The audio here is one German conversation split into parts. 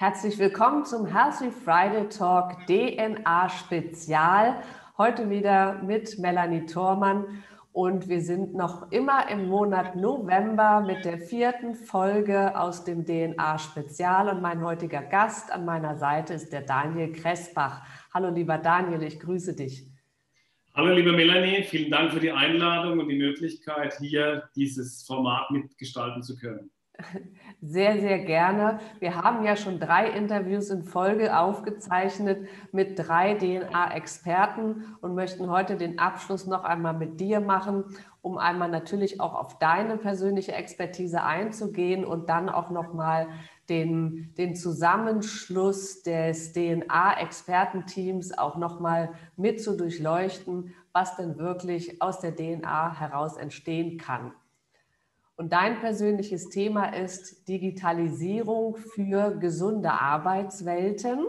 Herzlich willkommen zum Healthy Friday Talk DNA Spezial. Heute wieder mit Melanie Thormann und wir sind noch immer im Monat November mit der vierten Folge aus dem DNA Spezial und mein heutiger Gast an meiner Seite ist der Daniel Kressbach. Hallo lieber Daniel, ich grüße dich. Hallo liebe Melanie, vielen Dank für die Einladung und die Möglichkeit, hier dieses Format mitgestalten zu können. Sehr, sehr gerne. Wir haben ja schon drei Interviews in Folge aufgezeichnet mit drei DNA-Experten und möchten heute den Abschluss noch einmal mit dir machen, um einmal natürlich auch auf deine persönliche Expertise einzugehen und dann auch nochmal den, den Zusammenschluss des DNA-Expertenteams auch nochmal mit zu durchleuchten, was denn wirklich aus der DNA heraus entstehen kann. Und dein persönliches Thema ist Digitalisierung für gesunde Arbeitswelten.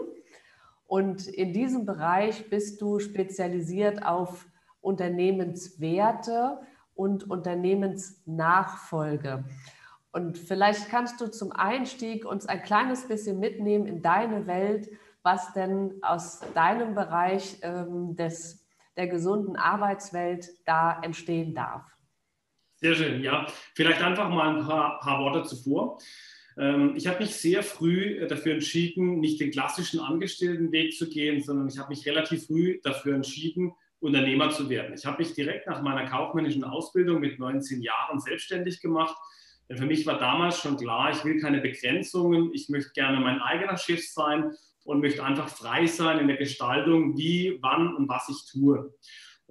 Und in diesem Bereich bist du spezialisiert auf Unternehmenswerte und Unternehmensnachfolge. Und vielleicht kannst du zum Einstieg uns ein kleines bisschen mitnehmen in deine Welt, was denn aus deinem Bereich ähm, des, der gesunden Arbeitswelt da entstehen darf. Sehr schön, ja. Vielleicht einfach mal ein paar, paar Worte zuvor. Ähm, ich habe mich sehr früh äh, dafür entschieden, nicht den klassischen Angestelltenweg zu gehen, sondern ich habe mich relativ früh dafür entschieden, Unternehmer zu werden. Ich habe mich direkt nach meiner kaufmännischen Ausbildung mit 19 Jahren selbstständig gemacht. Denn für mich war damals schon klar, ich will keine Begrenzungen, ich möchte gerne mein eigener Chef sein und möchte einfach frei sein in der Gestaltung, wie, wann und was ich tue.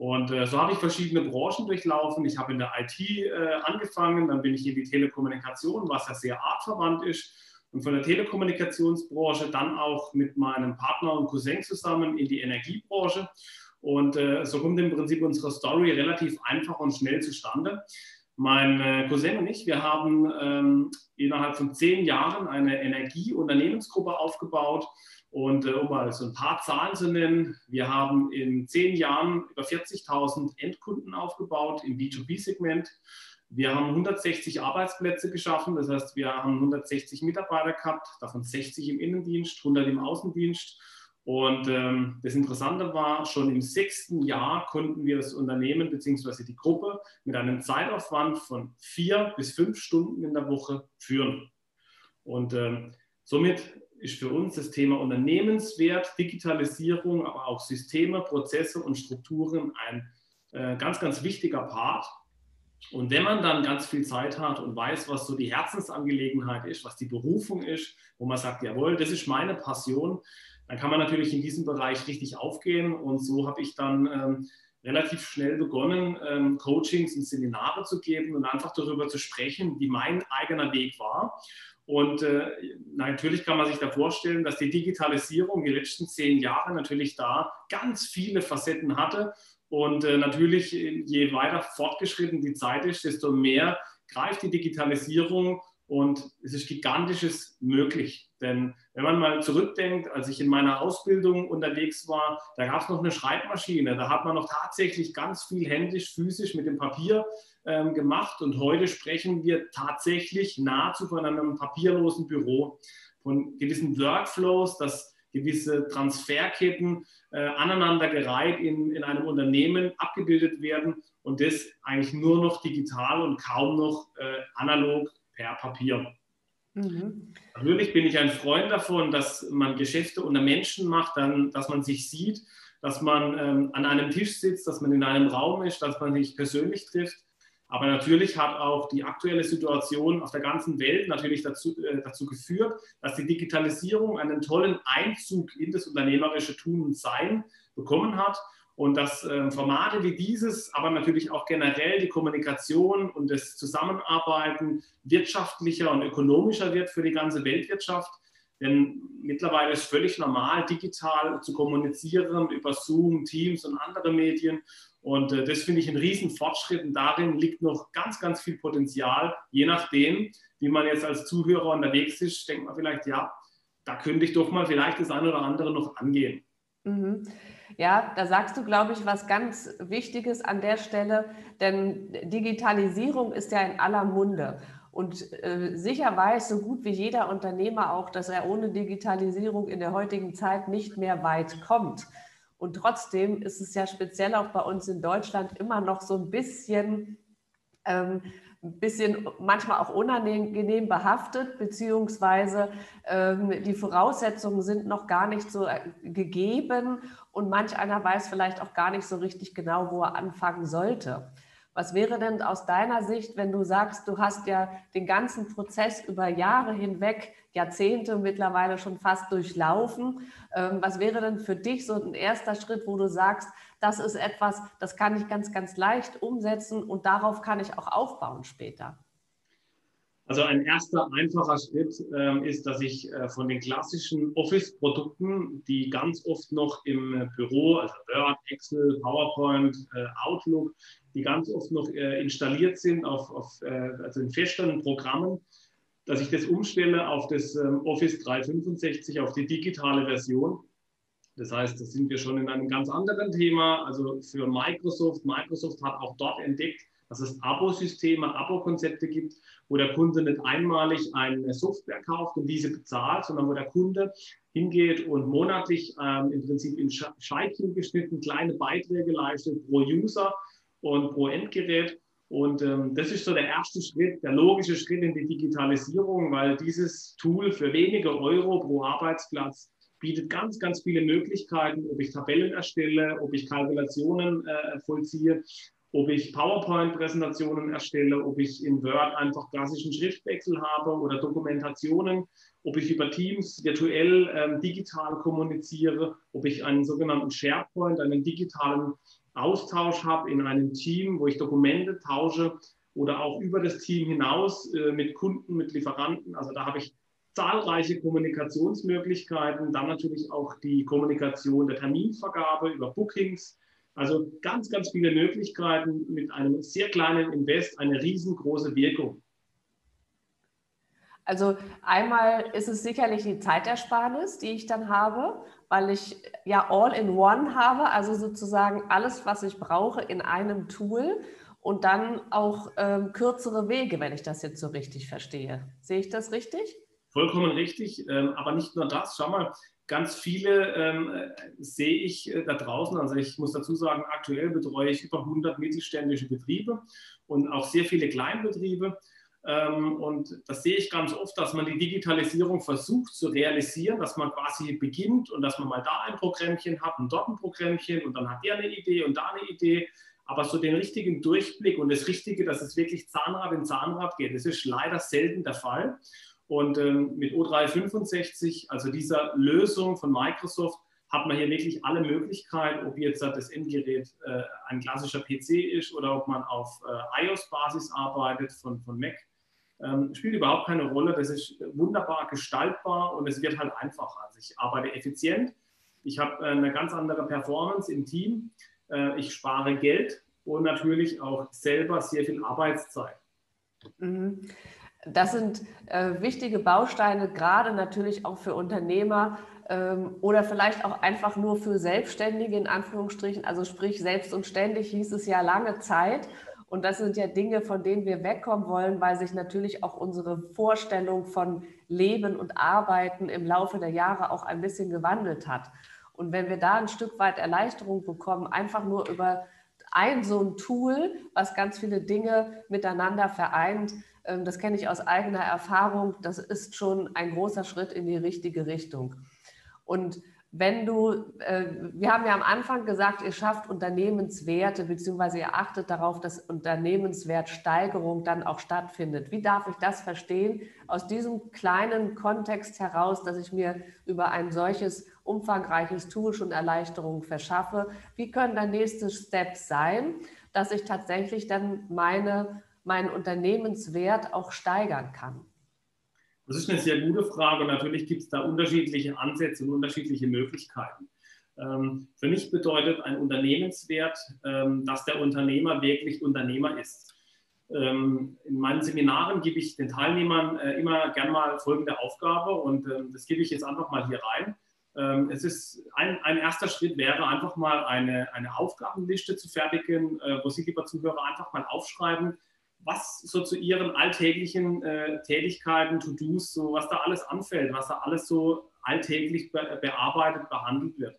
Und äh, so habe ich verschiedene Branchen durchlaufen. Ich habe in der IT äh, angefangen, dann bin ich in die Telekommunikation, was ja sehr artverwandt ist. Und von der Telekommunikationsbranche dann auch mit meinem Partner und Cousin zusammen in die Energiebranche. Und äh, so kommt im Prinzip unsere Story relativ einfach und schnell zustande. Mein äh, Cousin und ich, wir haben ähm, innerhalb von zehn Jahren eine Energieunternehmensgruppe aufgebaut und äh, um mal so ein paar Zahlen zu nennen, wir haben in zehn Jahren über 40.000 Endkunden aufgebaut im B2B-Segment. Wir haben 160 Arbeitsplätze geschaffen, das heißt, wir haben 160 Mitarbeiter gehabt, davon 60 im Innendienst, 100 im Außendienst. Und ähm, das Interessante war, schon im sechsten Jahr konnten wir das Unternehmen bzw. die Gruppe mit einem Zeitaufwand von vier bis fünf Stunden in der Woche führen. Und ähm, somit ist für uns das Thema Unternehmenswert, Digitalisierung, aber auch Systeme, Prozesse und Strukturen ein äh, ganz, ganz wichtiger Part. Und wenn man dann ganz viel Zeit hat und weiß, was so die Herzensangelegenheit ist, was die Berufung ist, wo man sagt, jawohl, das ist meine Passion, dann kann man natürlich in diesem Bereich richtig aufgehen. Und so habe ich dann ähm, relativ schnell begonnen, ähm, Coachings und Seminare zu geben und einfach darüber zu sprechen, wie mein eigener Weg war. Und äh, natürlich kann man sich da vorstellen, dass die Digitalisierung die letzten zehn Jahre natürlich da ganz viele Facetten hatte. Und äh, natürlich, je weiter fortgeschritten die Zeit ist, desto mehr greift die Digitalisierung und es ist gigantisches möglich. Denn wenn man mal zurückdenkt, als ich in meiner Ausbildung unterwegs war, da gab es noch eine Schreibmaschine. Da hat man noch tatsächlich ganz viel händisch, physisch mit dem Papier ähm, gemacht. Und heute sprechen wir tatsächlich nahezu von einem papierlosen Büro, von gewissen Workflows, dass gewisse Transferketten äh, aneinandergereiht in, in einem Unternehmen abgebildet werden und das eigentlich nur noch digital und kaum noch äh, analog per Papier. Mhm. Natürlich bin ich ein Freund davon, dass man Geschäfte unter Menschen macht, dann, dass man sich sieht, dass man ähm, an einem Tisch sitzt, dass man in einem Raum ist, dass man sich persönlich trifft. Aber natürlich hat auch die aktuelle Situation auf der ganzen Welt natürlich dazu, äh, dazu geführt, dass die Digitalisierung einen tollen Einzug in das unternehmerische Tun und Sein bekommen hat und dass äh, Formate wie dieses, aber natürlich auch generell die Kommunikation und das Zusammenarbeiten wirtschaftlicher und ökonomischer wird für die ganze Weltwirtschaft. Denn mittlerweile ist völlig normal, digital zu kommunizieren über Zoom, Teams und andere Medien. Und äh, das finde ich einen riesen Fortschritt und darin liegt noch ganz, ganz viel Potenzial, je nachdem, wie man jetzt als Zuhörer unterwegs ist, denkt man vielleicht, ja, da könnte ich doch mal vielleicht das eine oder andere noch angehen. Mhm. Ja, da sagst du, glaube ich, was ganz Wichtiges an der Stelle, denn Digitalisierung ist ja in aller Munde. Und äh, sicher weiß so gut wie jeder Unternehmer auch, dass er ohne Digitalisierung in der heutigen Zeit nicht mehr weit kommt. Und trotzdem ist es ja speziell auch bei uns in Deutschland immer noch so ein bisschen, ähm, bisschen manchmal auch unangenehm behaftet, beziehungsweise ähm, die Voraussetzungen sind noch gar nicht so äh, gegeben und manch einer weiß vielleicht auch gar nicht so richtig genau, wo er anfangen sollte. Was wäre denn aus deiner Sicht, wenn du sagst, du hast ja den ganzen Prozess über Jahre hinweg, Jahrzehnte mittlerweile schon fast durchlaufen? Ähm, was wäre denn für dich so ein erster Schritt, wo du sagst, das ist etwas, das kann ich ganz, ganz leicht umsetzen und darauf kann ich auch aufbauen später? Also ein erster einfacher Schritt äh, ist, dass ich äh, von den klassischen Office-Produkten, die ganz oft noch im Büro, also Word, Excel, PowerPoint, äh, Outlook, die ganz oft noch äh, installiert sind auf, auf äh, also in feststehenden Programmen, dass ich das umstelle auf das ähm, Office 365, auf die digitale Version. Das heißt, da sind wir schon in einem ganz anderen Thema. Also für Microsoft, Microsoft hat auch dort entdeckt, dass es Abo-Systeme, Abo-Konzepte gibt, wo der Kunde nicht einmalig eine Software kauft und diese bezahlt, sondern wo der Kunde hingeht und monatlich ähm, im Prinzip in Scheibchen geschnitten kleine Beiträge leistet pro User und pro Endgerät. Und ähm, das ist so der erste Schritt, der logische Schritt in die Digitalisierung, weil dieses Tool für wenige Euro pro Arbeitsplatz bietet ganz, ganz viele Möglichkeiten, ob ich Tabellen erstelle, ob ich Kalkulationen äh, vollziehe, ob ich PowerPoint-Präsentationen erstelle, ob ich in Word einfach klassischen Schriftwechsel habe oder Dokumentationen, ob ich über Teams virtuell ähm, digital kommuniziere, ob ich einen sogenannten SharePoint, einen digitalen Austausch habe in einem Team, wo ich Dokumente tausche oder auch über das Team hinaus äh, mit Kunden, mit Lieferanten. Also da habe ich zahlreiche Kommunikationsmöglichkeiten, dann natürlich auch die Kommunikation der Terminvergabe über Bookings. Also ganz, ganz viele Möglichkeiten mit einem sehr kleinen Invest, eine riesengroße Wirkung. Also einmal ist es sicherlich die Zeitersparnis, die ich dann habe, weil ich ja all in one habe, also sozusagen alles, was ich brauche in einem Tool und dann auch ähm, kürzere Wege, wenn ich das jetzt so richtig verstehe. Sehe ich das richtig? Vollkommen richtig, ähm, aber nicht nur das. Schau mal, ganz viele ähm, sehe ich äh, da draußen. Also ich muss dazu sagen, aktuell betreue ich über 100 mittelständische Betriebe und auch sehr viele Kleinbetriebe. Ähm, und das sehe ich ganz oft, dass man die Digitalisierung versucht zu realisieren, dass man quasi beginnt und dass man mal da ein Programmchen hat und dort ein Programmchen und dann hat der eine Idee und da eine Idee. Aber so den richtigen Durchblick und das Richtige, dass es wirklich Zahnrad in Zahnrad geht, das ist leider selten der Fall. Und ähm, mit O365, also dieser Lösung von Microsoft, hat man hier wirklich alle Möglichkeiten, ob jetzt das Endgerät äh, ein klassischer PC ist oder ob man auf äh, iOS-Basis arbeitet von, von Mac ähm, spielt überhaupt keine Rolle. Das ist wunderbar gestaltbar und es wird halt einfacher. Also ich arbeite effizient, ich habe äh, eine ganz andere Performance im Team, äh, ich spare Geld und natürlich auch selber sehr viel Arbeitszeit. Mhm. Das sind äh, wichtige Bausteine, gerade natürlich auch für Unternehmer ähm, oder vielleicht auch einfach nur für Selbstständige in Anführungsstrichen. Also sprich, selbst und ständig hieß es ja lange Zeit. Und das sind ja Dinge, von denen wir wegkommen wollen, weil sich natürlich auch unsere Vorstellung von Leben und Arbeiten im Laufe der Jahre auch ein bisschen gewandelt hat. Und wenn wir da ein Stück weit Erleichterung bekommen, einfach nur über ein so ein Tool, was ganz viele Dinge miteinander vereint, ähm, das kenne ich aus eigener Erfahrung, das ist schon ein großer Schritt in die richtige Richtung. Und wenn du, äh, wir haben ja am Anfang gesagt, ihr schafft Unternehmenswerte, beziehungsweise ihr achtet darauf, dass Unternehmenswertsteigerung dann auch stattfindet. Wie darf ich das verstehen? Aus diesem kleinen Kontext heraus, dass ich mir über ein solches umfangreiches Tool schon Erleichterungen verschaffe. Wie können dann nächste Steps sein, dass ich tatsächlich dann meine, meinen Unternehmenswert auch steigern kann? Das ist eine sehr gute Frage und natürlich gibt es da unterschiedliche Ansätze und unterschiedliche Möglichkeiten. Ähm, für mich bedeutet ein Unternehmenswert, ähm, dass der Unternehmer wirklich Unternehmer ist. Ähm, in meinen Seminaren gebe ich den Teilnehmern äh, immer gern mal folgende Aufgabe und das gebe ich jetzt einfach mal hier rein. Es ist ein, ein erster Schritt wäre einfach mal eine, eine Aufgabenliste zu fertigen, äh, wo Sie, lieber Zuhörer, einfach mal aufschreiben, was so zu Ihren alltäglichen äh, Tätigkeiten, To-Dos, so was da alles anfällt, was da alles so alltäglich be bearbeitet, behandelt wird.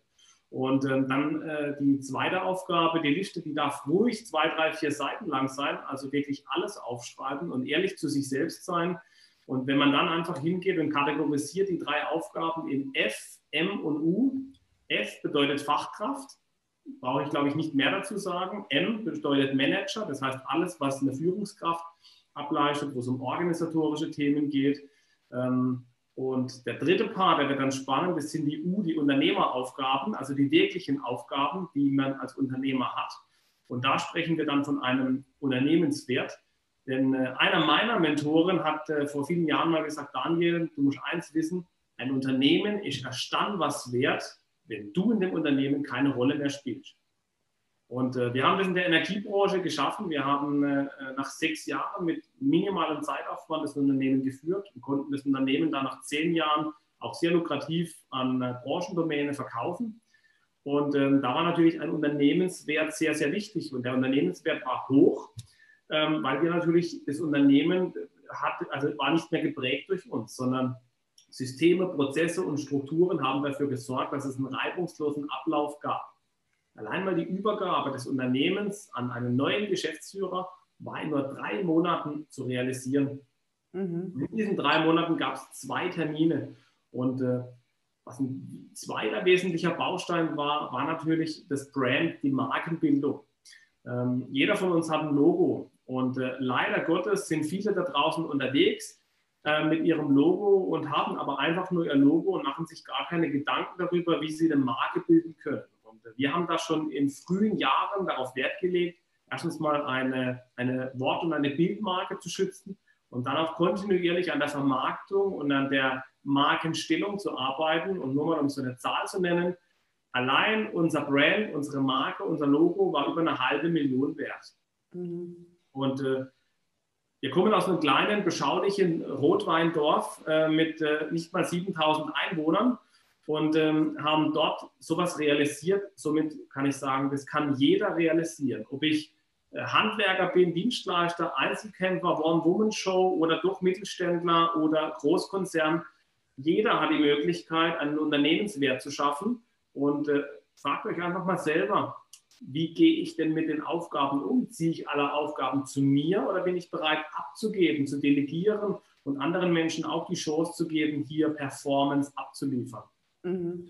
Und ähm, dann äh, die zweite Aufgabe, die Liste, die darf ruhig zwei, drei, vier Seiten lang sein, also wirklich alles aufschreiben und ehrlich zu sich selbst sein. Und wenn man dann einfach hingeht und kategorisiert die drei Aufgaben in F, M und U. F bedeutet Fachkraft, brauche ich glaube ich nicht mehr dazu sagen. M bedeutet Manager, das heißt alles, was eine Führungskraft ableistet, wo es um organisatorische Themen geht. Ähm, und der dritte Part, der wird dann spannend, das sind die U, die Unternehmeraufgaben, also die wirklichen Aufgaben, die man als Unternehmer hat. Und da sprechen wir dann von einem Unternehmenswert. Denn äh, einer meiner Mentoren hat äh, vor vielen Jahren mal gesagt, Daniel, du musst eins wissen, ein Unternehmen ist erst dann was wert, wenn du in dem Unternehmen keine Rolle mehr spielst. Und äh, wir haben das in der Energiebranche geschaffen. Wir haben äh, nach sechs Jahren mit minimalem Zeitaufwand das Unternehmen geführt und konnten das Unternehmen dann nach zehn Jahren auch sehr lukrativ an äh, Branchendomäne verkaufen. Und ähm, da war natürlich ein Unternehmenswert sehr, sehr wichtig. Und der Unternehmenswert war hoch, ähm, weil wir natürlich das Unternehmen hat, also war nicht mehr geprägt durch uns, sondern Systeme, Prozesse und Strukturen haben dafür gesorgt, dass es einen reibungslosen Ablauf gab. Allein mal die Übergabe des Unternehmens an einen neuen Geschäftsführer war in nur drei Monaten zu realisieren. Mhm. In diesen drei Monaten gab es zwei Termine. Und äh, was ein zweiter wesentlicher Baustein war, war natürlich das Brand, die Markenbildung. Ähm, jeder von uns hat ein Logo. Und äh, leider Gottes sind viele da draußen unterwegs äh, mit ihrem Logo und haben aber einfach nur ihr Logo und machen sich gar keine Gedanken darüber, wie sie eine Marke bilden können. Wir haben da schon in frühen Jahren darauf Wert gelegt, erstens mal eine, eine Wort- und eine Bildmarke zu schützen und dann auch kontinuierlich an der Vermarktung und an der Markenstellung zu arbeiten. Und nur mal um so eine Zahl zu nennen, allein unser Brand, unsere Marke, unser Logo war über eine halbe Million wert. Mhm. Und äh, wir kommen aus einem kleinen, beschaulichen Rotweindorf äh, mit äh, nicht mal 7000 Einwohnern und ähm, haben dort sowas realisiert. Somit kann ich sagen, das kann jeder realisieren. Ob ich äh, Handwerker bin, Dienstleister, Einzelkämpfer, One-Woman-Show oder doch Mittelständler oder Großkonzern, jeder hat die Möglichkeit, einen Unternehmenswert zu schaffen. Und fragt euch einfach mal selber, wie gehe ich denn mit den Aufgaben um? Ziehe ich alle Aufgaben zu mir oder bin ich bereit abzugeben, zu delegieren und anderen Menschen auch die Chance zu geben, hier Performance abzuliefern? Mhm.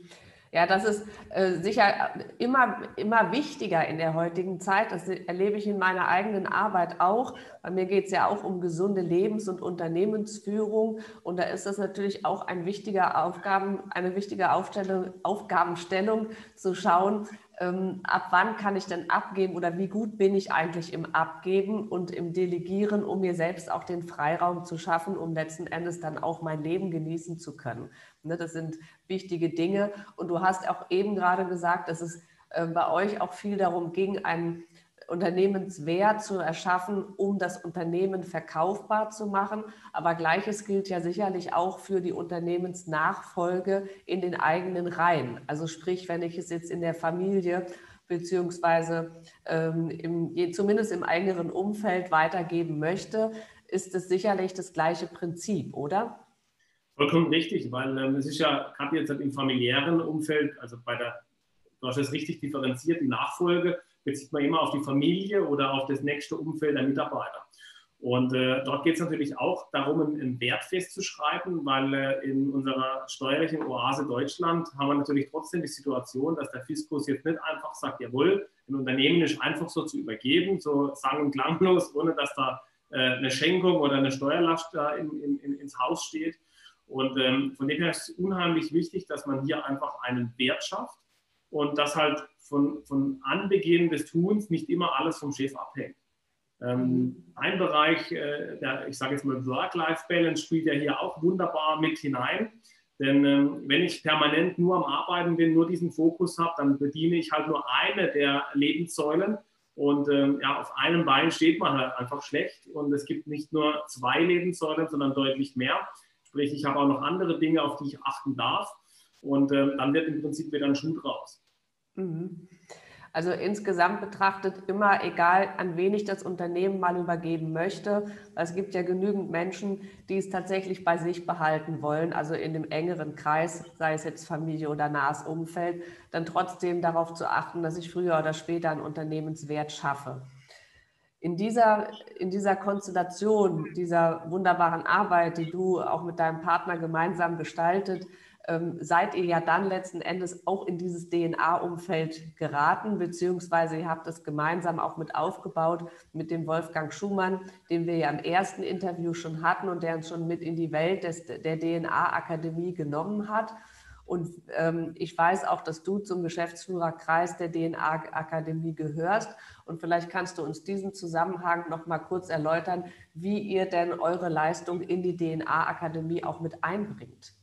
Ja, das ist äh, sicher immer, immer wichtiger in der heutigen Zeit. Das erlebe ich in meiner eigenen Arbeit auch. Bei mir geht es ja auch um gesunde Lebens- und Unternehmensführung. Und da ist das natürlich auch ein wichtiger Aufgaben, eine wichtige Aufstellung, Aufgabenstellung zu schauen, ähm, ab wann kann ich denn abgeben oder wie gut bin ich eigentlich im Abgeben und im Delegieren, um mir selbst auch den Freiraum zu schaffen, um letzten Endes dann auch mein Leben genießen zu können. Ne, das sind wichtige Dinge. Und du hast auch eben gerade gesagt, dass es äh, bei euch auch viel darum ging, einen Unternehmenswert zu erschaffen, um das Unternehmen verkaufbar zu machen. Aber gleiches gilt ja sicherlich auch für die Unternehmensnachfolge in den eigenen Reihen. Also sprich, wenn ich es jetzt in der Familie beziehungsweise ähm, im, zumindest im engeren Umfeld weitergeben möchte, ist es sicherlich das gleiche Prinzip, oder? Vollkommen richtig, weil ähm, es ist ja gerade jetzt im familiären Umfeld, also bei der, du hast es richtig differenziert, die Nachfolge bezieht man immer auf die Familie oder auf das nächste Umfeld der Mitarbeiter. Und äh, dort geht es natürlich auch darum, einen Wert festzuschreiben, weil äh, in unserer steuerlichen Oase Deutschland haben wir natürlich trotzdem die Situation, dass der Fiskus jetzt nicht einfach sagt, jawohl, ein Unternehmen ist einfach so zu übergeben, so sang- und klanglos, ohne dass da äh, eine Schenkung oder eine Steuerlast da in, in, in, ins Haus steht. Und ähm, von dem her ist es unheimlich wichtig, dass man hier einfach einen Wert schafft und dass halt von, von Anbeginn des Tuns nicht immer alles vom Chef abhängt. Ähm, mhm. ein Bereich, äh, der, ich sage jetzt mal Work-Life-Balance, spielt ja hier auch wunderbar mit hinein. Denn ähm, wenn ich permanent nur am Arbeiten bin, nur diesen Fokus habe, dann bediene ich halt nur eine der Lebenssäulen. Und ähm, ja, auf einem Bein steht man halt einfach schlecht. Und es gibt nicht nur zwei Lebenssäulen, sondern deutlich mehr. Sprich, ich habe auch noch andere Dinge, auf die ich achten darf. Und ähm, dann wird im Prinzip wieder ein Schuh draus. Mhm. Also insgesamt betrachtet immer egal, an wen ich das Unternehmen mal übergeben möchte. Es gibt ja genügend Menschen, die es tatsächlich bei sich behalten wollen, also in dem engeren Kreis, sei es jetzt Familie oder nahes Umfeld, dann trotzdem darauf zu achten, dass ich früher oder später einen Unternehmenswert schaffe. In dieser, in dieser Konstellation, dieser wunderbaren Arbeit, die du auch mit deinem Partner gemeinsam gestaltet, ähm, seid ihr ja dann letzten Endes auch in dieses DNA-Umfeld geraten, beziehungsweise ihr habt es gemeinsam auch mit aufgebaut mit dem Wolfgang Schumann, den wir ja im ersten Interview schon hatten und der uns schon mit in die Welt des, der DNA-Akademie genommen hat. Und ähm, ich weiß auch, dass du zum Geschäftsführerkreis der DNA-Akademie gehörst. Und vielleicht kannst du uns diesen Zusammenhang noch mal kurz erläutern, wie ihr denn eure Leistung in die DNA-Akademie auch mit einbringt.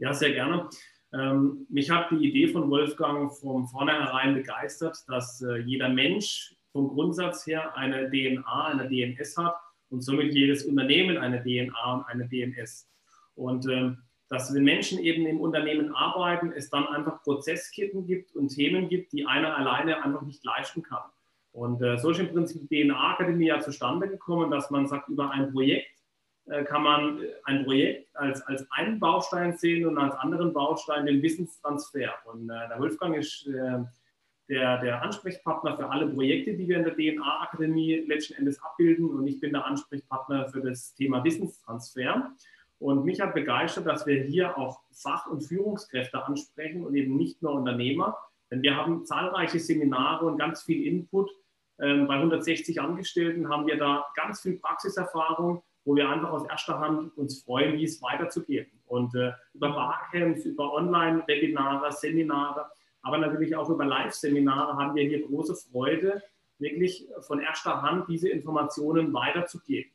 Ja, sehr gerne. Ähm, mich hat die Idee von Wolfgang von vornherein begeistert, dass äh, jeder Mensch vom Grundsatz her eine DNA, eine DNS hat und somit jedes Unternehmen eine DNA und eine DNS. Und ähm, dass wenn Menschen eben im Unternehmen arbeiten, es dann einfach Prozessketten gibt und Themen gibt, die einer alleine einfach nicht leisten kann. Und äh, so ist im Prinzip die DNA-Akademie ja zustande gekommen, dass man sagt, über ein Projekt kann man ein Projekt als, als einen Baustein sehen und als anderen Baustein den Wissenstransfer. Und äh, der Wolfgang ist äh, der, der Ansprechpartner für alle Projekte, die wir in der DNA-Akademie letzten Endes abbilden. Und ich bin der Ansprechpartner für das Thema Wissenstransfer. Und mich hat begeistert, dass wir hier auch Fach- und Führungskräfte ansprechen und eben nicht nur Unternehmer. Denn wir haben zahlreiche Seminare und ganz viel Input. Ähm, bei 160 Angestellten haben wir da ganz viel Praxiserfahrung wo wir einfach aus erster Hand uns freuen, wie es weiterzugehen. Und äh, über Barcamps, über Online-Webinare, Seminare, aber natürlich auch über Live-Seminare haben wir hier große Freude, wirklich von erster Hand diese Informationen weiterzugeben.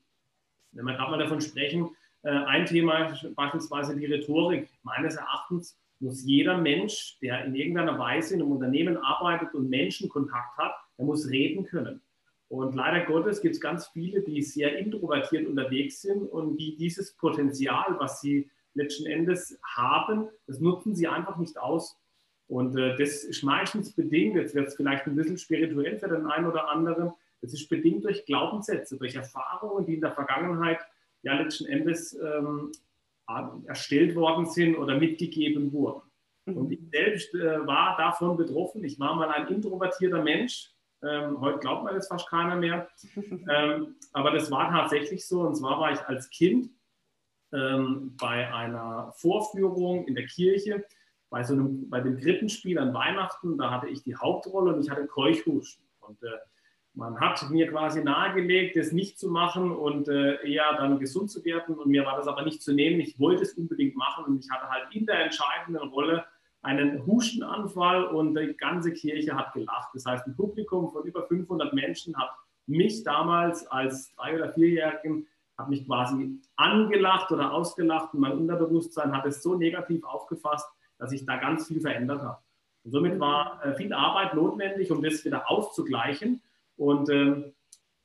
Wenn wir gerade mal davon sprechen, äh, ein Thema beispielsweise die Rhetorik. Meines Erachtens muss jeder Mensch, der in irgendeiner Weise in einem Unternehmen arbeitet und Menschenkontakt hat, der muss reden können. Und leider Gottes gibt es ganz viele, die sehr introvertiert unterwegs sind und die dieses Potenzial, was sie letzten Endes haben, das nutzen sie einfach nicht aus. Und äh, das ist meistens bedingt, jetzt wird es vielleicht ein bisschen spirituell für den einen oder anderen, das ist bedingt durch Glaubenssätze, durch Erfahrungen, die in der Vergangenheit ja letzten Endes ähm, erstellt worden sind oder mitgegeben wurden. Mhm. Und ich selbst äh, war davon betroffen. Ich war mal ein introvertierter Mensch, ähm, heute glaubt man das fast keiner mehr. Ähm, aber das war tatsächlich so. Und zwar war ich als Kind ähm, bei einer Vorführung in der Kirche, bei, so einem, bei dem Krippenspiel an Weihnachten. Da hatte ich die Hauptrolle und ich hatte Keuchhusten. Und äh, man hat mir quasi nahegelegt, das nicht zu machen und äh, eher dann gesund zu werden. Und mir war das aber nicht zu nehmen. Ich wollte es unbedingt machen und ich hatte halt in der entscheidenden Rolle einen Hustenanfall und die ganze Kirche hat gelacht. Das heißt, ein Publikum von über 500 Menschen hat mich damals als drei- oder vierjährigen hat mich quasi angelacht oder ausgelacht und mein Unterbewusstsein hat es so negativ aufgefasst, dass ich da ganz viel verändert habe. Und somit war äh, viel Arbeit notwendig, um das wieder auszugleichen. Und ähm,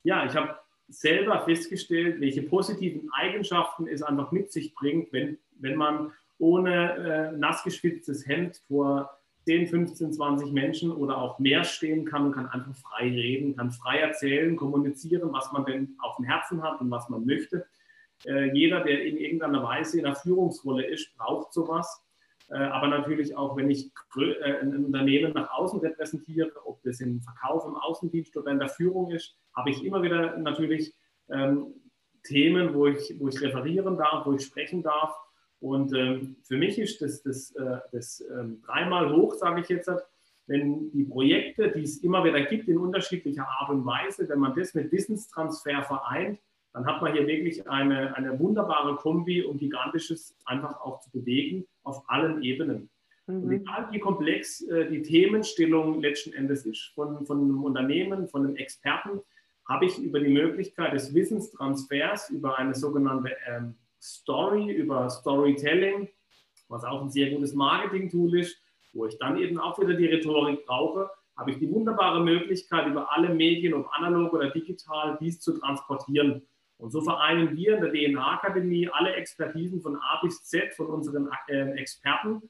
ja, ich habe selber festgestellt, welche positiven Eigenschaften es einfach mit sich bringt, wenn, wenn man ohne äh, nass geschwitztes Hemd vor 10, 15, 20 Menschen oder auch mehr stehen kann und kann einfach frei reden, kann frei erzählen, kommunizieren, was man denn auf dem Herzen hat und was man möchte. Äh, jeder, der in irgendeiner Weise in einer Führungsrolle ist, braucht sowas. Äh, aber natürlich auch, wenn ich äh, ein Unternehmen nach außen repräsentiere, ob das im Verkauf, im Außendienst oder in der Führung ist, habe ich immer wieder natürlich ähm, Themen, wo ich, wo ich referieren darf, wo ich sprechen darf und ähm, für mich ist das, das, äh, das ähm, dreimal hoch, sage ich jetzt, wenn die Projekte, die es immer wieder gibt in unterschiedlicher Art und Weise, wenn man das mit Wissenstransfer vereint, dann hat man hier wirklich eine, eine wunderbare Kombi, um Gigantisches einfach auch zu bewegen auf allen Ebenen. Mhm. Und egal wie komplex äh, die Themenstellung letzten Endes ist, von, von einem Unternehmen, von einem Experten, habe ich über die Möglichkeit des Wissenstransfers, über eine sogenannte ähm, Story, über Storytelling, was auch ein sehr gutes Marketing-Tool ist, wo ich dann eben auch wieder die Rhetorik brauche, habe ich die wunderbare Möglichkeit, über alle Medien, ob analog oder digital, dies zu transportieren. Und so vereinen wir in der DNA-Akademie alle Expertisen von A bis Z von unseren äh, Experten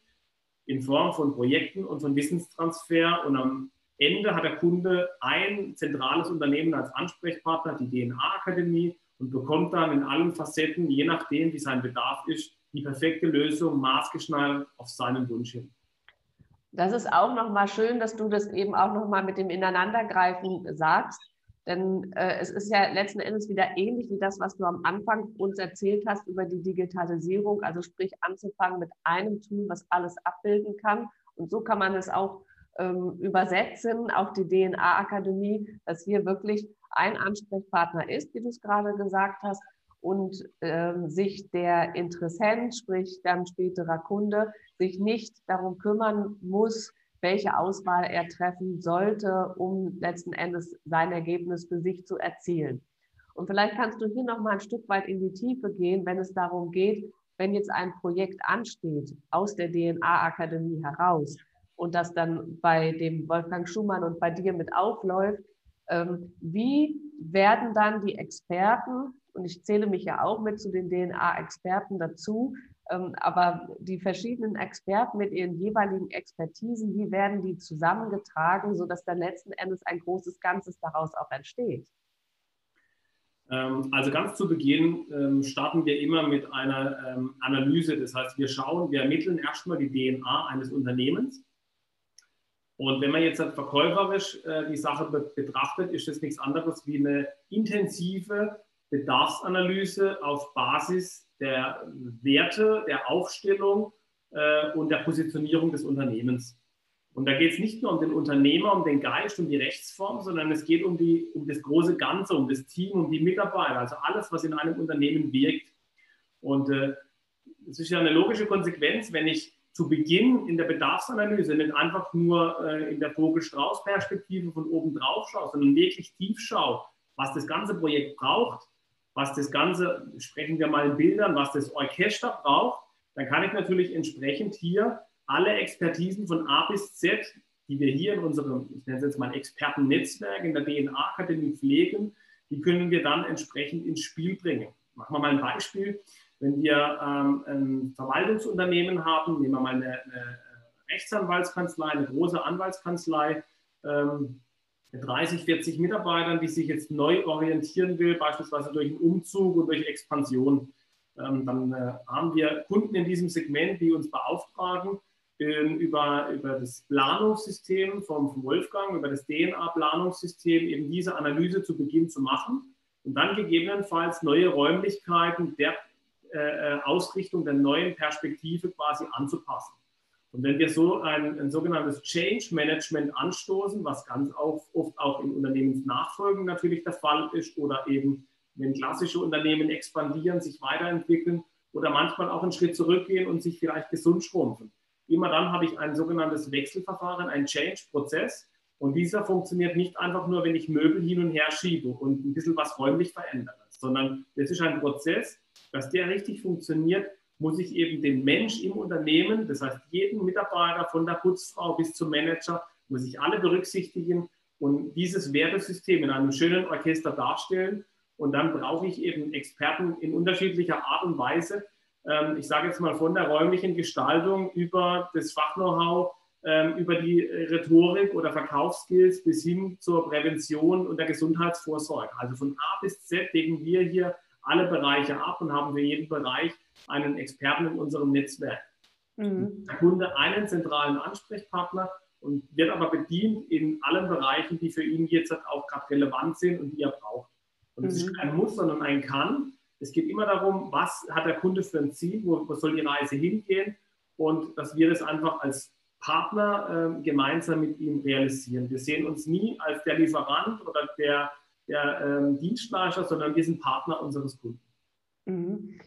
in Form von Projekten und von Wissenstransfer. Und am Ende hat der Kunde ein zentrales Unternehmen als Ansprechpartner, die DNA-Akademie, und bekommt dann in allen Facetten, je nachdem, wie sein Bedarf ist, die perfekte Lösung maßgeschneidert auf seinen Wunsch hin. Das ist auch nochmal schön, dass du das eben auch nochmal mit dem Ineinandergreifen sagst. Denn äh, es ist ja letzten Endes wieder ähnlich wie das, was du am Anfang uns erzählt hast über die Digitalisierung. Also sprich anzufangen mit einem Tool, was alles abbilden kann. Und so kann man es auch ähm, übersetzen auf die DNA-Akademie, dass hier wirklich ein Ansprechpartner ist, wie du es gerade gesagt hast, und ähm, sich der Interessent, sprich dann späterer Kunde, sich nicht darum kümmern muss, welche Auswahl er treffen sollte, um letzten Endes sein Ergebnis für sich zu erzielen. Und vielleicht kannst du hier noch mal ein Stück weit in die Tiefe gehen, wenn es darum geht, wenn jetzt ein Projekt ansteht aus der DNA-Akademie heraus und das dann bei dem Wolfgang Schumann und bei dir mit aufläuft, wie werden dann die Experten und ich zähle mich ja auch mit zu den DNA-Experten dazu. Ähm, aber die verschiedenen Experten mit ihren jeweiligen Expertisen, wie werden die zusammengetragen, sodass dann letzten Endes ein großes Ganzes daraus auch entsteht? Ähm, also ganz zu Beginn ähm, starten wir immer mit einer Analyse. Das heißt, wir schauen, wir ermitteln erstmal die DNA eines Unternehmens. Und wenn man jetzt verkäuferisch äh, die Sache betrachtet, ist das nichts anderes wie eine intensive Bedarfsanalyse auf Basis der Werte, der Aufstellung äh, und der Positionierung des Unternehmens. Und da geht es nicht nur um den Unternehmer, um den Geist, um die Rechtsform, sondern es geht um, die, um das große Ganze, um das Team, um die Mitarbeiter, also alles, was in einem Unternehmen wirkt. Und äh, es ist ja eine logische Konsequenz, wenn ich zu Beginn in der Bedarfsanalyse nicht einfach nur äh, in der Vogel-Strauß-Perspektive von oben drauf schaue, sondern wirklich tief schaue, was das ganze Projekt braucht, was das Ganze, sprechen wir mal in Bildern, was das Orchester braucht, dann kann ich natürlich entsprechend hier alle Expertisen von A bis Z, die wir hier in unserem, ich nenne es jetzt mal Expertennetzwerk in der DNA-Akademie pflegen, die können wir dann entsprechend ins Spiel bringen. Machen wir mal ein Beispiel. Wenn wir ähm, ein Verwaltungsunternehmen haben, nehmen wir mal eine, eine Rechtsanwaltskanzlei, eine große Anwaltskanzlei, ähm, mit 30, 40 Mitarbeitern, die sich jetzt neu orientieren will, beispielsweise durch einen Umzug und durch Expansion. Ähm, dann äh, haben wir Kunden in diesem Segment, die uns beauftragen, äh, über, über das Planungssystem vom, vom Wolfgang, über das DNA-Planungssystem eben diese Analyse zu Beginn zu machen und dann gegebenenfalls neue Räumlichkeiten der äh, äh Ausrichtung der neuen Perspektive quasi anzupassen. Und wenn wir so ein, ein, sogenanntes Change Management anstoßen, was ganz auch, oft auch in Unternehmensnachfolgen natürlich der Fall ist oder eben wenn klassische Unternehmen expandieren, sich weiterentwickeln oder manchmal auch einen Schritt zurückgehen und sich vielleicht gesund schrumpfen. Immer dann habe ich ein sogenanntes Wechselverfahren, ein Change-Prozess. Und dieser funktioniert nicht einfach nur, wenn ich Möbel hin und her schiebe und ein bisschen was räumlich verändere, sondern das ist ein Prozess, dass der richtig funktioniert, muss ich eben den Mensch im Unternehmen, das heißt jeden Mitarbeiter von der Putzfrau bis zum Manager, muss ich alle berücksichtigen und dieses Wertesystem in einem schönen Orchester darstellen. Und dann brauche ich eben Experten in unterschiedlicher Art und Weise. Ähm, ich sage jetzt mal von der räumlichen Gestaltung über das Fachknow-how, über die Rhetorik oder Verkaufsskills bis hin zur Prävention und der Gesundheitsvorsorge. Also von A bis Z decken wir hier alle Bereiche ab und haben für jeden Bereich einen Experten in unserem Netzwerk. Mhm. Der Kunde einen zentralen Ansprechpartner und wird aber bedient in allen Bereichen, die für ihn jetzt auch gerade relevant sind und die er braucht. Und es mhm. ist kein Muss, sondern ein Kann. Es geht immer darum, was hat der Kunde für ein Ziel, wo, wo soll die Reise hingehen und dass wir das einfach als Partner äh, gemeinsam mit ihm realisieren. Wir sehen uns nie als der Lieferant oder der, der ähm, Dienstleister, sondern wir sind Partner unseres Kunden. Mhm.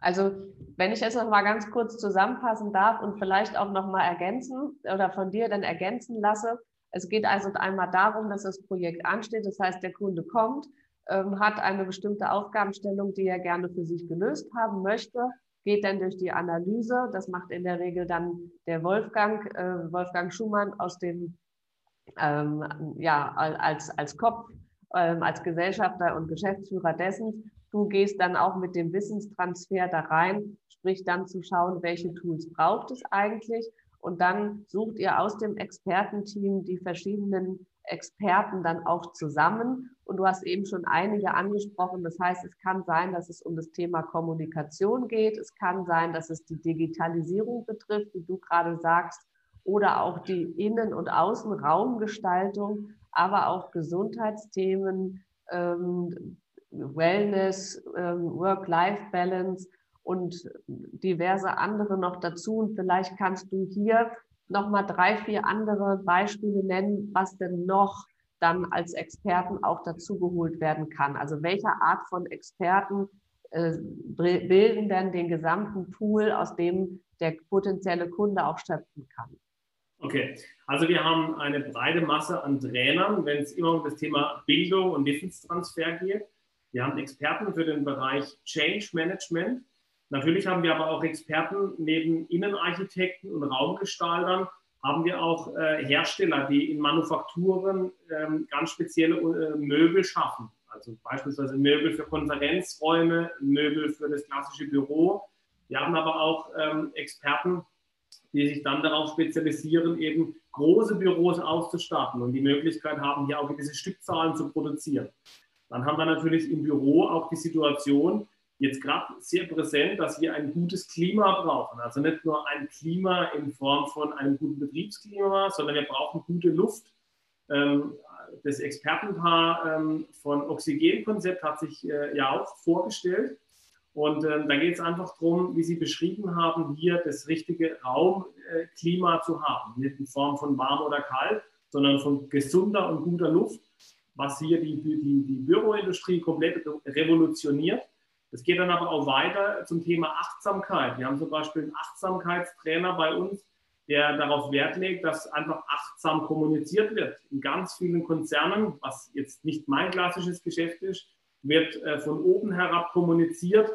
Also wenn ich es noch mal ganz kurz zusammenfassen darf und vielleicht auch noch mal ergänzen oder von dir dann ergänzen lasse, Es geht also einmal darum, dass das Projekt ansteht. Das heißt, der Kunde kommt, ähm, hat eine bestimmte Aufgabenstellung, die er gerne für sich gelöst haben möchte, geht dann durch die Analyse. Das macht in der Regel dann der Wolfgang, äh, Wolfgang Schumann aus dem, ähm, ja, als, als Kopf, ähm, als Gesellschafter und Geschäftsführer dessen. Du gehst dann auch mit dem Wissenstransfer da rein, sprich dann zu schauen, welche Tools braucht es eigentlich. Und dann sucht ihr aus dem Expertenteam die verschiedenen Experten dann auch zusammen. Und du hast eben schon einige angesprochen. Das heißt, es kann sein, dass es um das Thema Kommunikation geht. Es kann sein, dass es die Digitalisierung betrifft, wie du gerade sagst, oder auch die Innen- und Außenraumgestaltung, aber auch Gesundheitsthemen, ähm, Wellness, ähm, Work-Life-Balance und diverse andere noch dazu. Und vielleicht kannst du hier nochmal drei, vier andere Beispiele nennen, was denn noch dann als Experten auch dazugeholt werden kann. Also welche Art von Experten äh, bilden denn den gesamten Pool, aus dem der potenzielle Kunde auch schöpfen kann? Okay, also wir haben eine breite Masse an Trainern, wenn es immer um das Thema Bildung und Wissenstransfer geht. Wir haben Experten für den Bereich Change Management. Natürlich haben wir aber auch Experten neben Innenarchitekten und Raumgestaltern, haben wir auch äh, Hersteller, die in Manufakturen ähm, ganz spezielle äh, Möbel schaffen. Also beispielsweise Möbel für Konferenzräume, Möbel für das klassische Büro. Wir haben aber auch ähm, Experten, die sich dann darauf spezialisieren, eben große Büros auszustatten und die Möglichkeit haben, hier auch gewisse Stückzahlen zu produzieren. Dann haben wir natürlich im Büro auch die Situation, jetzt gerade sehr präsent, dass wir ein gutes Klima brauchen. Also nicht nur ein Klima in Form von einem guten Betriebsklima, sondern wir brauchen gute Luft. Ähm, das Expertenpaar ähm, von Oxygenkonzept hat sich äh, ja auch vorgestellt. Und ähm, da geht es einfach darum, wie Sie beschrieben haben, hier das richtige Raumklima zu haben. Nicht in Form von warm oder kalt, sondern von gesunder und guter Luft was hier die, die, die Büroindustrie komplett revolutioniert. Es geht dann aber auch weiter zum Thema Achtsamkeit. Wir haben zum Beispiel einen Achtsamkeitstrainer bei uns, der darauf Wert legt, dass einfach achtsam kommuniziert wird. In ganz vielen Konzernen, was jetzt nicht mein klassisches Geschäft ist, wird äh, von oben herab kommuniziert,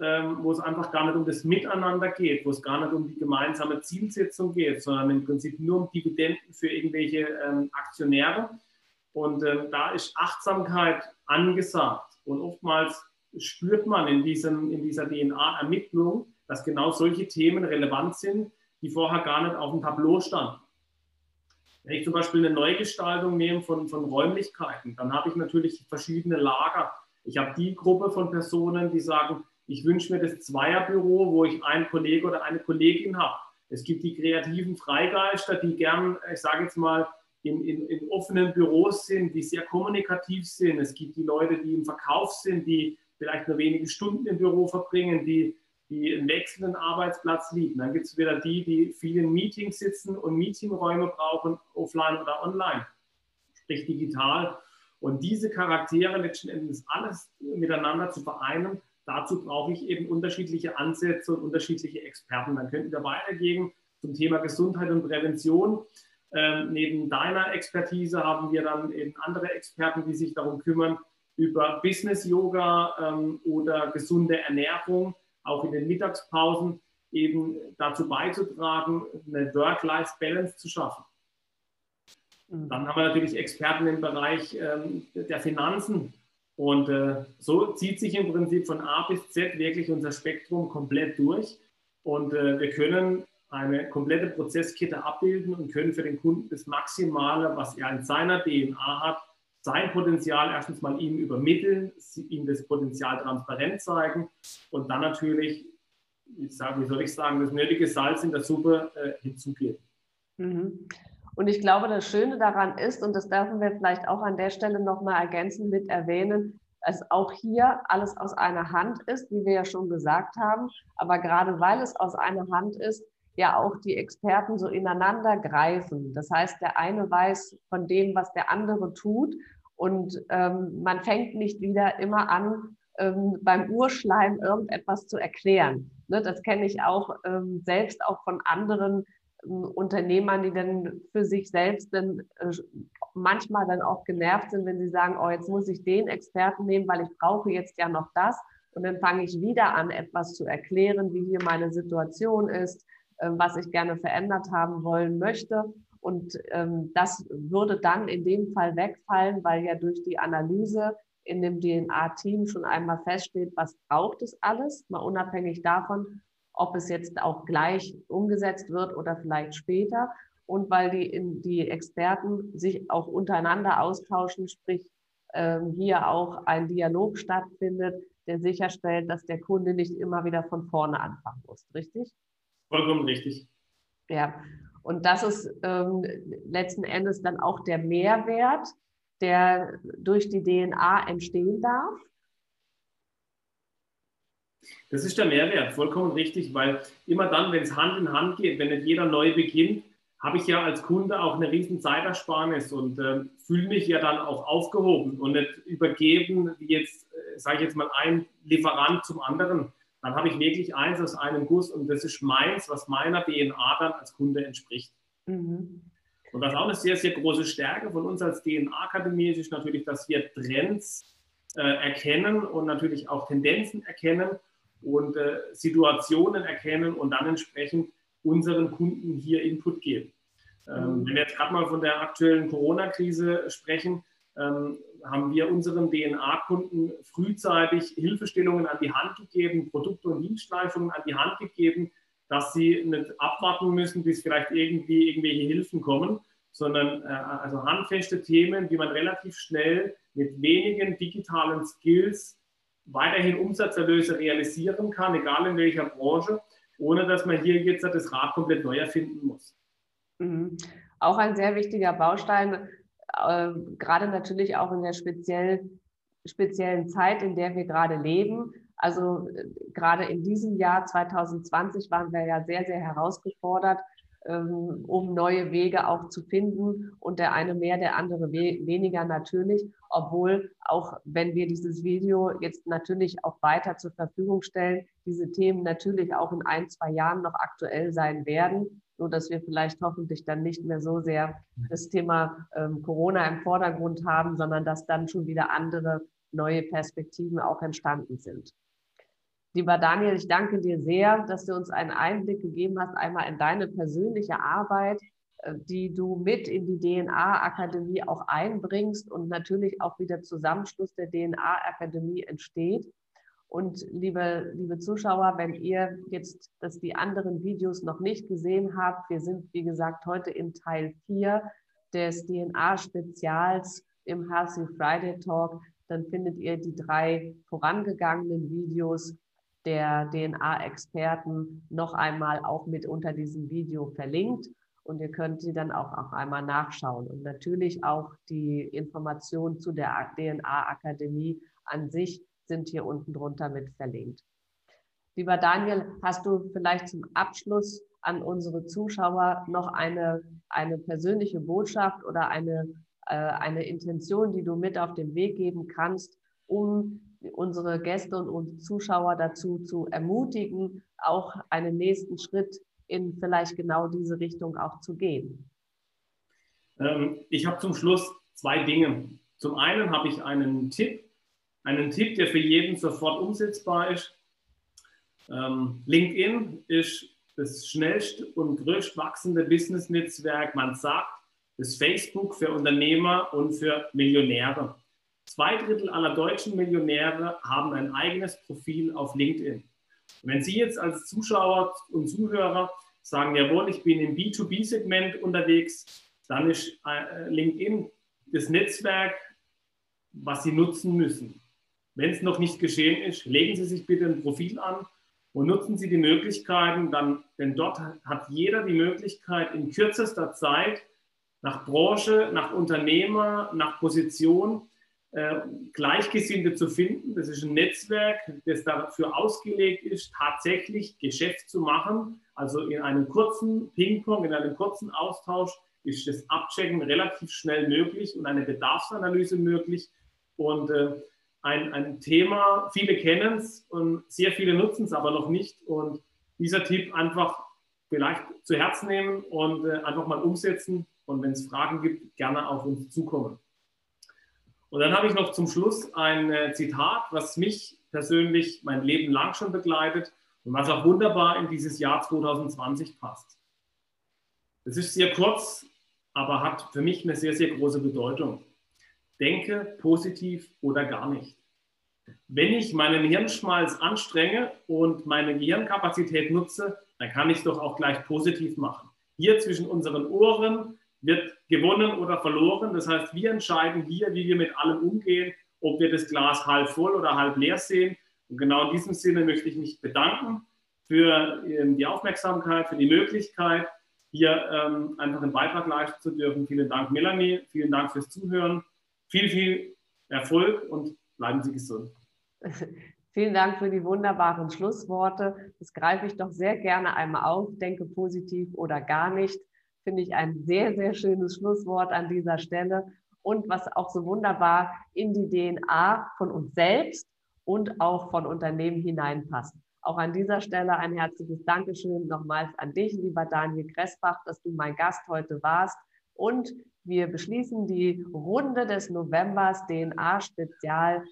ähm, wo es einfach gar nicht um das Miteinander geht, wo es gar nicht um die gemeinsame Zielsetzung geht, sondern im Prinzip nur um Dividenden für irgendwelche ähm, Aktionäre. Und äh, da ist Achtsamkeit angesagt. Und oftmals spürt man in, diesem, in dieser DNA-Ermittlung, dass genau solche Themen relevant sind, die vorher gar nicht auf dem Tableau standen. Wenn ich zum Beispiel eine Neugestaltung nehme von, von Räumlichkeiten, dann habe ich natürlich verschiedene Lager. Ich habe die Gruppe von Personen, die sagen, ich wünsche mir das Zweierbüro, wo ich einen Kollege oder eine Kollegin habe. Es gibt die kreativen Freigeister, die gern, ich sage jetzt mal, in, in, in, offenen Büros sind, die sehr kommunikativ sind. Es gibt die Leute, die im Verkauf sind, die vielleicht nur wenige Stunden im Büro verbringen, die, die einen wechselnden Arbeitsplatz liegen. Dann gibt es wieder die, die vielen Meetings sitzen und Meetingräume brauchen, offline oder online, sprich digital. Und diese Charaktere letzten Endes alles miteinander zu vereinen, dazu brauche ich eben unterschiedliche Ansätze und unterschiedliche Experten. Dann könnten wir weitergehen zum Thema Gesundheit und Prävention. Ähm, neben deiner Expertise haben wir dann eben andere Experten, die sich darum kümmern, über Business-Yoga ähm, oder gesunde Ernährung, auch in den Mittagspausen, eben dazu beizutragen, eine Work-Life-Balance zu schaffen. Mhm. Dann haben wir natürlich Experten im Bereich ähm, der Finanzen. Und äh, so zieht sich im Prinzip von A bis Z wirklich unser Spektrum komplett durch. Und äh, wir können eine komplette Prozesskette abbilden und können für den Kunden das Maximale, was er in seiner DNA hat, sein Potenzial erstens mal ihm übermitteln, ihm das Potenzial transparent zeigen und dann natürlich, ich sage, wie soll ich sagen, das nötige Salz in der Suppe äh, hinzugeben. Mhm. Und ich glaube, das Schöne daran ist, und das dürfen wir vielleicht auch an der Stelle nochmal ergänzend mit erwähnen, dass auch hier alles aus einer Hand ist, wie wir ja schon gesagt haben. Aber gerade weil es aus einer Hand ist, ja auch die Experten so ineinander greifen. Das heißt, der eine weiß von dem, was der andere tut und ähm, man fängt nicht wieder immer an, ähm, beim Urschleim irgendetwas zu erklären. Ne, das kenne ich auch ähm, selbst auch von anderen Unternehmern, die dann für sich selbst dann äh, manchmal dann auch genervt sind, wenn sie sagen, oh, jetzt muss ich den Experten nehmen, weil ich brauche jetzt ja noch das. Und dann fange ich wieder an, etwas zu erklären, wie hier meine Situation ist, was ich gerne verändert haben wollen möchte. Und ähm, das würde dann in dem Fall wegfallen, weil ja durch die Analyse in dem DNA-Team schon einmal feststeht, was braucht es alles, mal unabhängig davon, ob es jetzt auch gleich umgesetzt wird oder vielleicht später. Und weil die, die Experten sich auch untereinander austauschen, sprich ähm, hier auch ein Dialog stattfindet, der sicherstellt, dass der Kunde nicht immer wieder von vorne anfangen muss. Richtig? Vollkommen richtig. Ja, und das ist ähm, letzten Endes dann auch der Mehrwert, der durch die DNA entstehen darf. Das ist der Mehrwert, vollkommen richtig, weil immer dann, wenn es Hand in Hand geht, wenn nicht jeder neu beginnt, habe ich ja als Kunde auch eine riesen Zeitersparnis und äh, fühle mich ja dann auch aufgehoben und nicht übergeben, wie jetzt, äh, sage ich jetzt mal, ein Lieferant zum anderen. Dann habe ich wirklich eins aus einem Guss und das ist meins, was meiner DNA dann als Kunde entspricht. Mhm. Und was auch eine sehr, sehr große Stärke von uns als DNA-Akademie ist, ist natürlich, dass wir Trends äh, erkennen und natürlich auch Tendenzen erkennen und äh, Situationen erkennen und dann entsprechend unseren Kunden hier Input geben. Ähm, mhm. Wenn wir jetzt gerade mal von der aktuellen Corona-Krise sprechen, ähm, haben wir unseren DNA-Kunden frühzeitig Hilfestellungen an die Hand gegeben, Produkte und Dienstleistungen an die Hand gegeben, dass sie nicht abwarten müssen, bis vielleicht irgendwie irgendwelche Hilfen kommen, sondern äh, also handfeste Themen, wie man relativ schnell mit wenigen digitalen Skills weiterhin Umsatzerlöse realisieren kann, egal in welcher Branche, ohne dass man hier jetzt das Rad komplett neu erfinden muss. Mhm. Auch ein sehr wichtiger Baustein, äh, gerade natürlich auch in der speziell, speziellen Zeit, in der wir gerade leben. Also äh, gerade in diesem Jahr 2020 waren wir ja sehr, sehr herausgefordert, ähm, um neue Wege auch zu finden. Und der eine mehr, der andere we weniger natürlich, obwohl auch wenn wir dieses Video jetzt natürlich auch weiter zur Verfügung stellen, diese Themen natürlich auch in ein, zwei Jahren noch aktuell sein werden. Nur dass wir vielleicht hoffentlich dann nicht mehr so sehr das Thema ähm, Corona im Vordergrund haben, sondern dass dann schon wieder andere neue Perspektiven auch entstanden sind. Lieber Daniel, ich danke dir sehr, dass du uns einen Einblick gegeben hast, einmal in deine persönliche Arbeit, äh, die du mit in die DNA-Akademie auch einbringst und natürlich auch wieder Zusammenschluss der DNA-Akademie entsteht. Und liebe, liebe Zuschauer, wenn ihr jetzt dass die anderen Videos noch nicht gesehen habt, wir sind, wie gesagt, heute in Teil 4 des DNA-Spezials im Healthy Friday Talk, dann findet ihr die drei vorangegangenen Videos der DNA-Experten noch einmal auch mit unter diesem Video verlinkt. Und ihr könnt sie dann auch, auch einmal nachschauen. Und natürlich auch die Informationen zu der DNA-Akademie an sich sind hier unten drunter mit verlinkt. Lieber Daniel, hast du vielleicht zum Abschluss an unsere Zuschauer noch eine, eine persönliche Botschaft oder eine, äh, eine Intention, die du mit auf den Weg geben kannst, um unsere Gäste und unsere Zuschauer dazu zu ermutigen, auch einen nächsten Schritt in vielleicht genau diese Richtung auch zu gehen? Ähm, ich habe zum Schluss zwei Dinge. Zum einen habe ich einen Tipp, einen Tipp, der für jeden sofort umsetzbar ist. Ähm, LinkedIn ist das schnellst und größte wachsende Business-Netzwerk, man sagt, das Facebook für Unternehmer und für Millionäre. Zwei Drittel aller deutschen Millionäre haben ein eigenes Profil auf LinkedIn. Und wenn Sie jetzt als Zuschauer und Zuhörer sagen, jawohl, ich bin im B2B-Segment unterwegs, dann ist äh, LinkedIn das Netzwerk, was Sie nutzen müssen. Wenn es noch nicht geschehen ist, legen Sie sich bitte ein Profil an und nutzen Sie die Möglichkeiten, dann, denn dort hat jeder die Möglichkeit, in kürzester Zeit nach Branche, nach Unternehmer, nach Position äh, Gleichgesinnte zu finden. Das ist ein Netzwerk, das dafür ausgelegt ist, tatsächlich Geschäft zu machen. Also in einem kurzen Ping-Pong, in einem kurzen Austausch ist das Abchecken relativ schnell möglich und eine Bedarfsanalyse möglich. Und äh, ein, ein Thema, viele kennen es und sehr viele nutzen es aber noch nicht. Und dieser Tipp einfach vielleicht zu Herzen nehmen und äh, einfach mal umsetzen. Und wenn es Fragen gibt, gerne auf uns zukommen. Und dann habe ich noch zum Schluss ein äh, Zitat, was mich persönlich mein Leben lang schon begleitet und was auch wunderbar in dieses Jahr 2020 passt. Es ist sehr kurz, aber hat für mich eine sehr, sehr große Bedeutung. Denke positiv oder gar nicht. Wenn ich meinen Hirnschmalz anstrenge und meine Gehirnkapazität nutze, dann kann ich es doch auch gleich positiv machen. Hier zwischen unseren Ohren wird gewonnen oder verloren. Das heißt, wir entscheiden hier, wie wir mit allem umgehen, ob wir das Glas halb voll oder halb leer sehen. Und genau in diesem Sinne möchte ich mich bedanken für ähm, die Aufmerksamkeit, für die Möglichkeit, hier ähm, einfach einen Beitrag leisten zu dürfen. Vielen Dank, Melanie. Vielen Dank fürs Zuhören. Viel, viel Erfolg und bleiben Sie gesund. Vielen Dank für die wunderbaren Schlussworte. Das greife ich doch sehr gerne einmal auf. Denke positiv oder gar nicht. Finde ich ein sehr, sehr schönes Schlusswort an dieser Stelle. Und was auch so wunderbar in die DNA von uns selbst und auch von Unternehmen hineinpasst. Auch an dieser Stelle ein herzliches Dankeschön nochmals an dich, lieber Daniel Kressbach, dass du mein Gast heute warst. Und wir beschließen die Runde des Novembers DNA-Spezial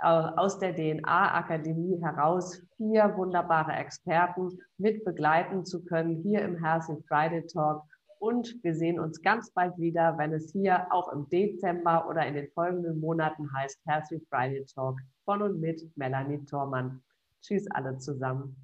äh, aus der DNA-Akademie heraus vier wunderbare Experten mit begleiten zu können hier im Healthy Friday Talk. Und wir sehen uns ganz bald wieder, wenn es hier auch im Dezember oder in den folgenden Monaten heißt Healthy Friday Talk von und mit Melanie Thormann. Tschüss alle zusammen.